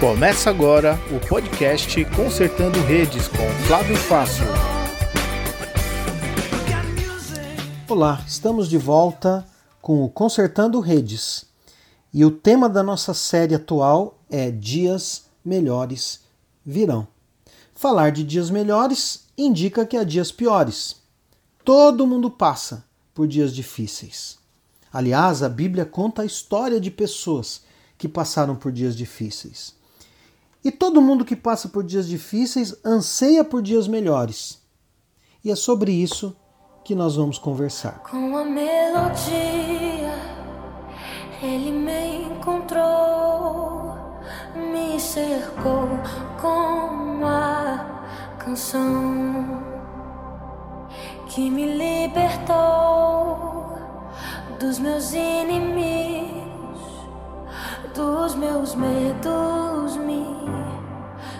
Começa agora o podcast Consertando Redes com Flávio Fácil. Olá, estamos de volta com o Consertando Redes. E o tema da nossa série atual é Dias Melhores Virão. Falar de dias melhores indica que há dias piores. Todo mundo passa por dias difíceis. Aliás, a Bíblia conta a história de pessoas que passaram por dias difíceis. E todo mundo que passa por dias difíceis anseia por dias melhores. E é sobre isso que nós vamos conversar. Com a melodia, ele me encontrou, me cercou com a canção que me libertou dos meus inimigos, dos meus medos, me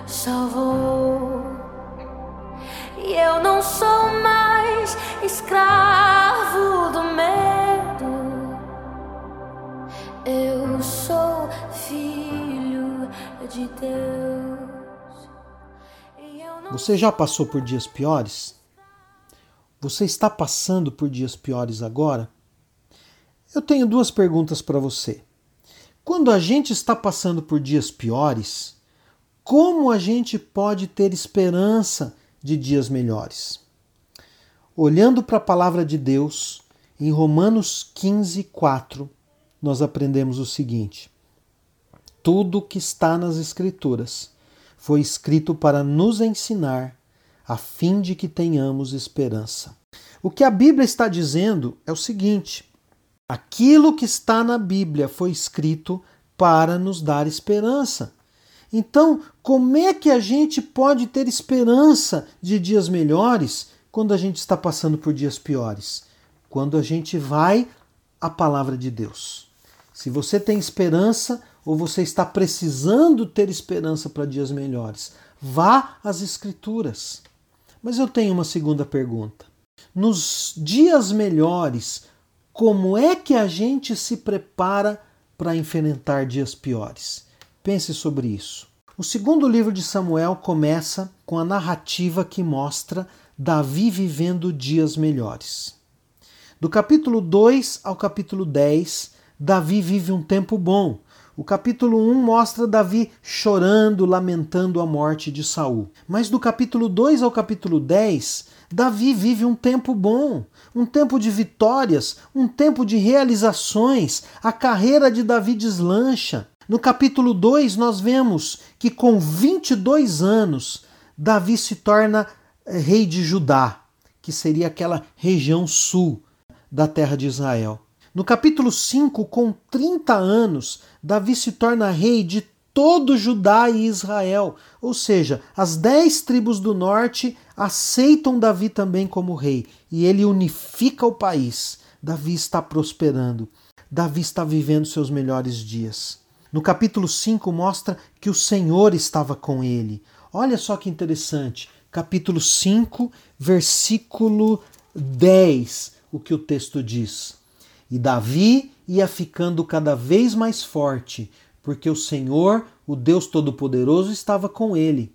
salvou. E eu não sou mais escravo do medo. Eu sou filho de Deus. Você já passou por dias piores? Você está passando por dias piores agora? Eu tenho duas perguntas para você. Quando a gente está passando por dias piores, como a gente pode ter esperança de dias melhores? Olhando para a palavra de Deus, em Romanos 15, 4, nós aprendemos o seguinte: Tudo que está nas Escrituras foi escrito para nos ensinar, a fim de que tenhamos esperança. O que a Bíblia está dizendo é o seguinte: aquilo que está na Bíblia foi escrito para nos dar esperança. Então, como é que a gente pode ter esperança de dias melhores quando a gente está passando por dias piores? Quando a gente vai à palavra de Deus. Se você tem esperança ou você está precisando ter esperança para dias melhores, vá às Escrituras. Mas eu tenho uma segunda pergunta. Nos dias melhores, como é que a gente se prepara para enfrentar dias piores? Pense sobre isso. O segundo livro de Samuel começa com a narrativa que mostra Davi vivendo dias melhores. Do capítulo 2 ao capítulo 10, Davi vive um tempo bom. O capítulo 1 mostra Davi chorando, lamentando a morte de Saul. Mas do capítulo 2 ao capítulo 10, Davi vive um tempo bom, um tempo de vitórias, um tempo de realizações. A carreira de Davi deslancha. No capítulo 2, nós vemos que com 22 anos, Davi se torna eh, rei de Judá, que seria aquela região sul da terra de Israel. No capítulo 5, com 30 anos, Davi se torna rei de todo Judá e Israel, ou seja, as dez tribos do norte aceitam Davi também como rei e ele unifica o país. Davi está prosperando, Davi está vivendo seus melhores dias. No capítulo 5 mostra que o Senhor estava com ele. Olha só que interessante. Capítulo 5, versículo 10, o que o texto diz. E Davi ia ficando cada vez mais forte, porque o Senhor, o Deus Todo-Poderoso, estava com ele.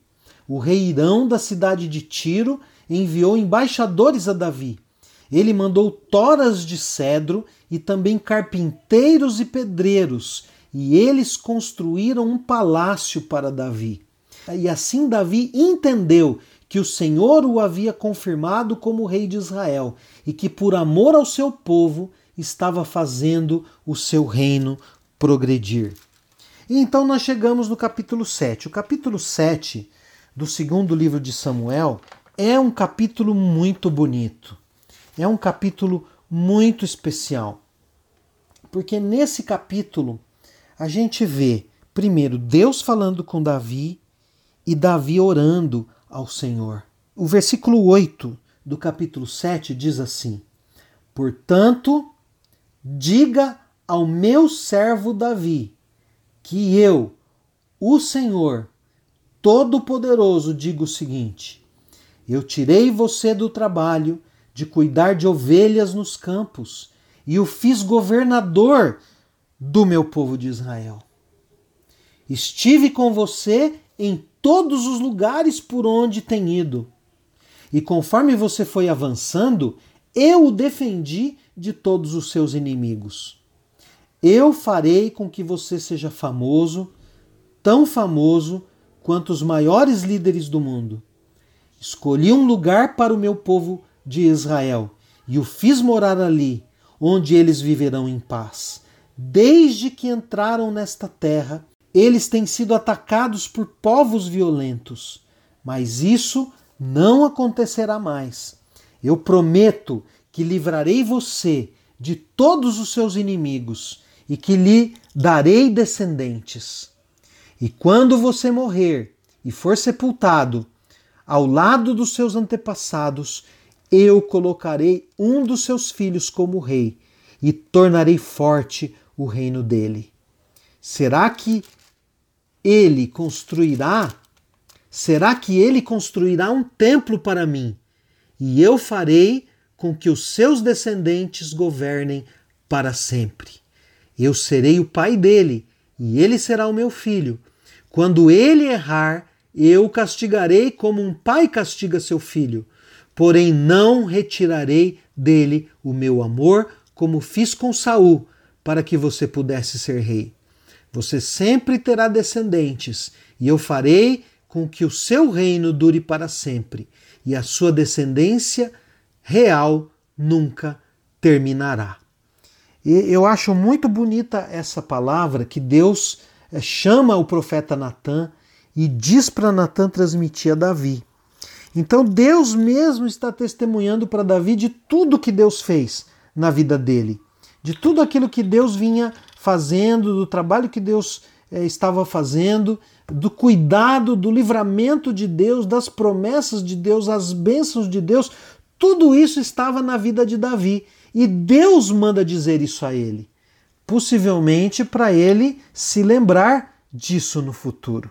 O rei Irão da cidade de Tiro enviou embaixadores a Davi. Ele mandou toras de cedro e também carpinteiros e pedreiros e eles construíram um palácio para Davi. E assim Davi entendeu que o Senhor o havia confirmado como rei de Israel e que, por amor ao seu povo, estava fazendo o seu reino progredir. E então nós chegamos no capítulo 7. O capítulo 7 do segundo livro de Samuel é um capítulo muito bonito. É um capítulo muito especial. Porque nesse capítulo a gente vê, primeiro, Deus falando com Davi e Davi orando ao Senhor. O versículo 8 do capítulo 7 diz assim: Portanto, diga ao meu servo Davi que eu, o Senhor Todo-Poderoso, digo o seguinte: Eu tirei você do trabalho de cuidar de ovelhas nos campos e o fiz governador do meu povo de Israel. Estive com você em todos os lugares por onde tem ido. E conforme você foi avançando, eu o defendi de todos os seus inimigos. Eu farei com que você seja famoso, tão famoso quanto os maiores líderes do mundo. Escolhi um lugar para o meu povo de Israel e o fiz morar ali, onde eles viverão em paz. Desde que entraram nesta terra, eles têm sido atacados por povos violentos, mas isso não acontecerá mais. Eu prometo que livrarei você de todos os seus inimigos e que lhe darei descendentes. E quando você morrer e for sepultado, ao lado dos seus antepassados, eu colocarei um dos seus filhos como rei e tornarei forte o reino dele. Será que ele construirá? Será que ele construirá um templo para mim? E eu farei com que os seus descendentes governem para sempre. Eu serei o pai dele, e ele será o meu filho. Quando ele errar, eu o castigarei como um pai castiga seu filho. Porém, não retirarei dele o meu amor, como fiz com Saul, para que você pudesse ser rei. Você sempre terá descendentes, e eu farei com que o seu reino dure para sempre, e a sua descendência real nunca terminará. E eu acho muito bonita essa palavra que Deus eh, chama o profeta Natan e diz para Natan transmitir a Davi. Então Deus mesmo está testemunhando para Davi de tudo que Deus fez na vida dele, de tudo aquilo que Deus vinha fazendo, do trabalho que Deus eh, estava fazendo, do cuidado, do livramento de Deus, das promessas de Deus, as bênçãos de Deus, tudo isso estava na vida de Davi. E Deus manda dizer isso a ele, possivelmente para ele se lembrar disso no futuro.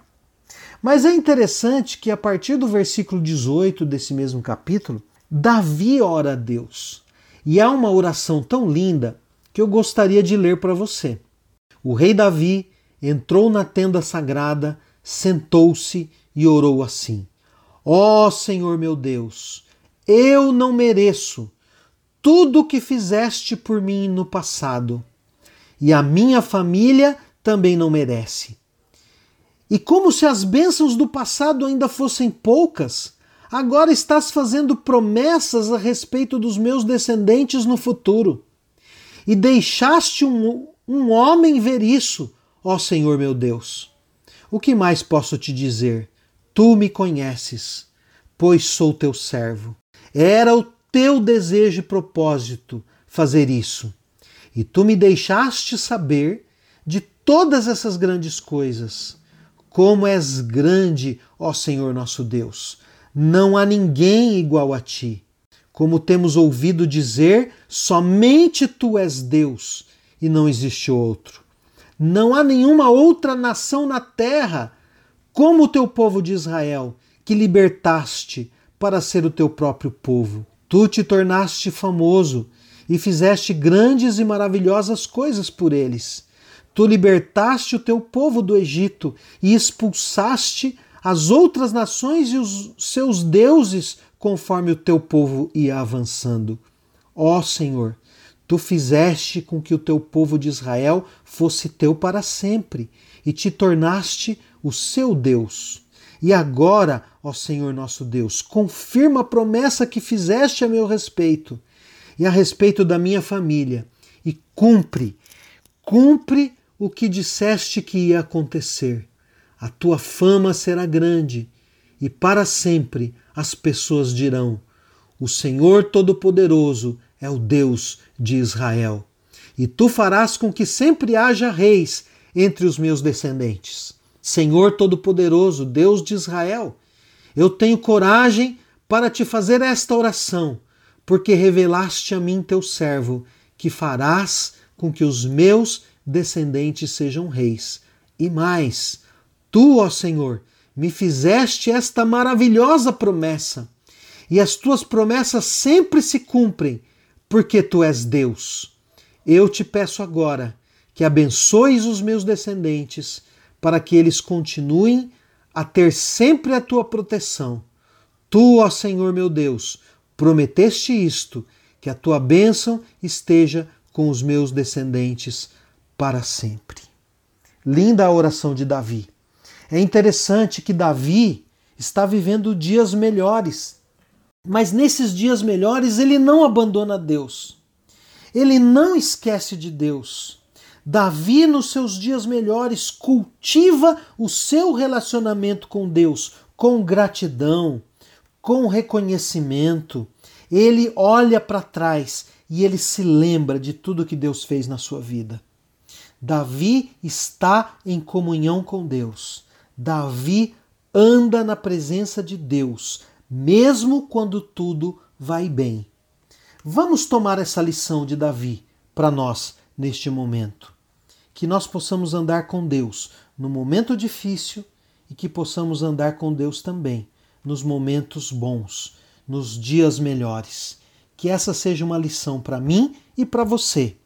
Mas é interessante que a partir do versículo 18 desse mesmo capítulo, Davi ora a Deus. E há uma oração tão linda que eu gostaria de ler para você. O rei Davi entrou na tenda sagrada, sentou-se e orou assim: Ó oh, Senhor meu Deus, eu não mereço tudo o que fizeste por mim no passado, e a minha família também não merece. E como se as bênçãos do passado ainda fossem poucas, agora estás fazendo promessas a respeito dos meus descendentes no futuro e deixaste um, um homem ver isso, ó Senhor meu Deus. O que mais posso te dizer? Tu me conheces, pois sou teu servo. Era o teu desejo e propósito fazer isso. E tu me deixaste saber de todas essas grandes coisas. Como és grande, ó Senhor nosso Deus! Não há ninguém igual a ti. Como temos ouvido dizer, somente tu és Deus e não existe outro. Não há nenhuma outra nação na terra como o teu povo de Israel, que libertaste para ser o teu próprio povo. Tu te tornaste famoso e fizeste grandes e maravilhosas coisas por eles. Tu libertaste o teu povo do Egito e expulsaste as outras nações e os seus deuses conforme o teu povo ia avançando. Ó Senhor, tu fizeste com que o teu povo de Israel fosse teu para sempre e te tornaste o seu Deus. E agora, ó Senhor nosso Deus, confirma a promessa que fizeste a meu respeito e a respeito da minha família e cumpre, cumpre o que disseste que ia acontecer. A tua fama será grande e para sempre as pessoas dirão: O Senhor Todo-Poderoso é o Deus de Israel. E tu farás com que sempre haja reis entre os meus descendentes. Senhor Todo-Poderoso, Deus de Israel, eu tenho coragem para te fazer esta oração, porque revelaste a mim, teu servo, que farás com que os meus descendentes sejam reis. E mais, tu, ó Senhor, me fizeste esta maravilhosa promessa, e as tuas promessas sempre se cumprem, porque tu és Deus. Eu te peço agora que abençoes os meus descendentes, para que eles continuem a ter sempre a tua proteção. Tu, ó Senhor meu Deus, prometeste isto, que a tua bênção esteja com os meus descendentes para sempre. Linda a oração de Davi. É interessante que Davi está vivendo dias melhores, mas nesses dias melhores ele não abandona Deus. Ele não esquece de Deus. Davi, nos seus dias melhores, cultiva o seu relacionamento com Deus com gratidão, com reconhecimento. Ele olha para trás e ele se lembra de tudo que Deus fez na sua vida. Davi está em comunhão com Deus. Davi anda na presença de Deus, mesmo quando tudo vai bem. Vamos tomar essa lição de Davi para nós neste momento. Que nós possamos andar com Deus no momento difícil e que possamos andar com Deus também nos momentos bons, nos dias melhores. Que essa seja uma lição para mim e para você.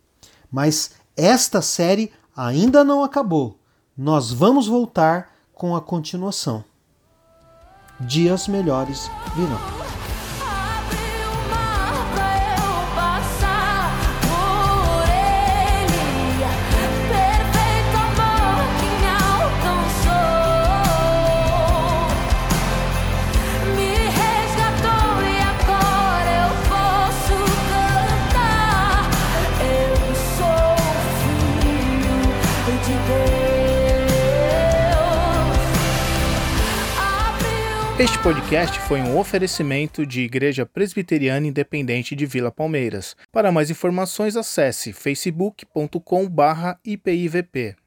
Mas esta série ainda não acabou. Nós vamos voltar com a continuação. Dias melhores virão. Este podcast foi um oferecimento de Igreja Presbiteriana Independente de Vila Palmeiras. Para mais informações, acesse facebook.com/ipivp.